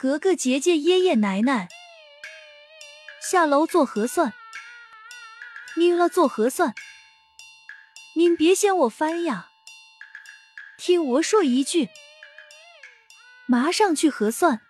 格格姐姐、爷爷奶奶，下楼做核酸。您了做核酸，您别嫌我烦呀，听我说一句，马上去核酸。